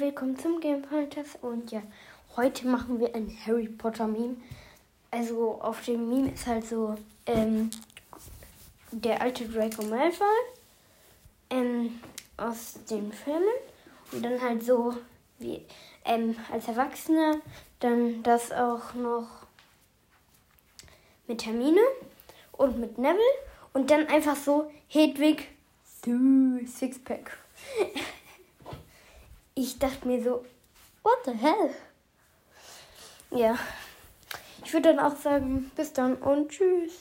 willkommen zum Gamepointers. Und ja, heute machen wir ein Harry Potter Meme. Also auf dem Meme ist halt so ähm, der alte Draco Malfoy ähm, aus den Filmen und dann halt so wie ähm, als Erwachsener dann das auch noch mit Hermine und mit Neville und dann einfach so Hedwig Sixpack. ich dachte mir so, what the hell? Ja. Ich würde dann auch sagen, bis dann und tschüss.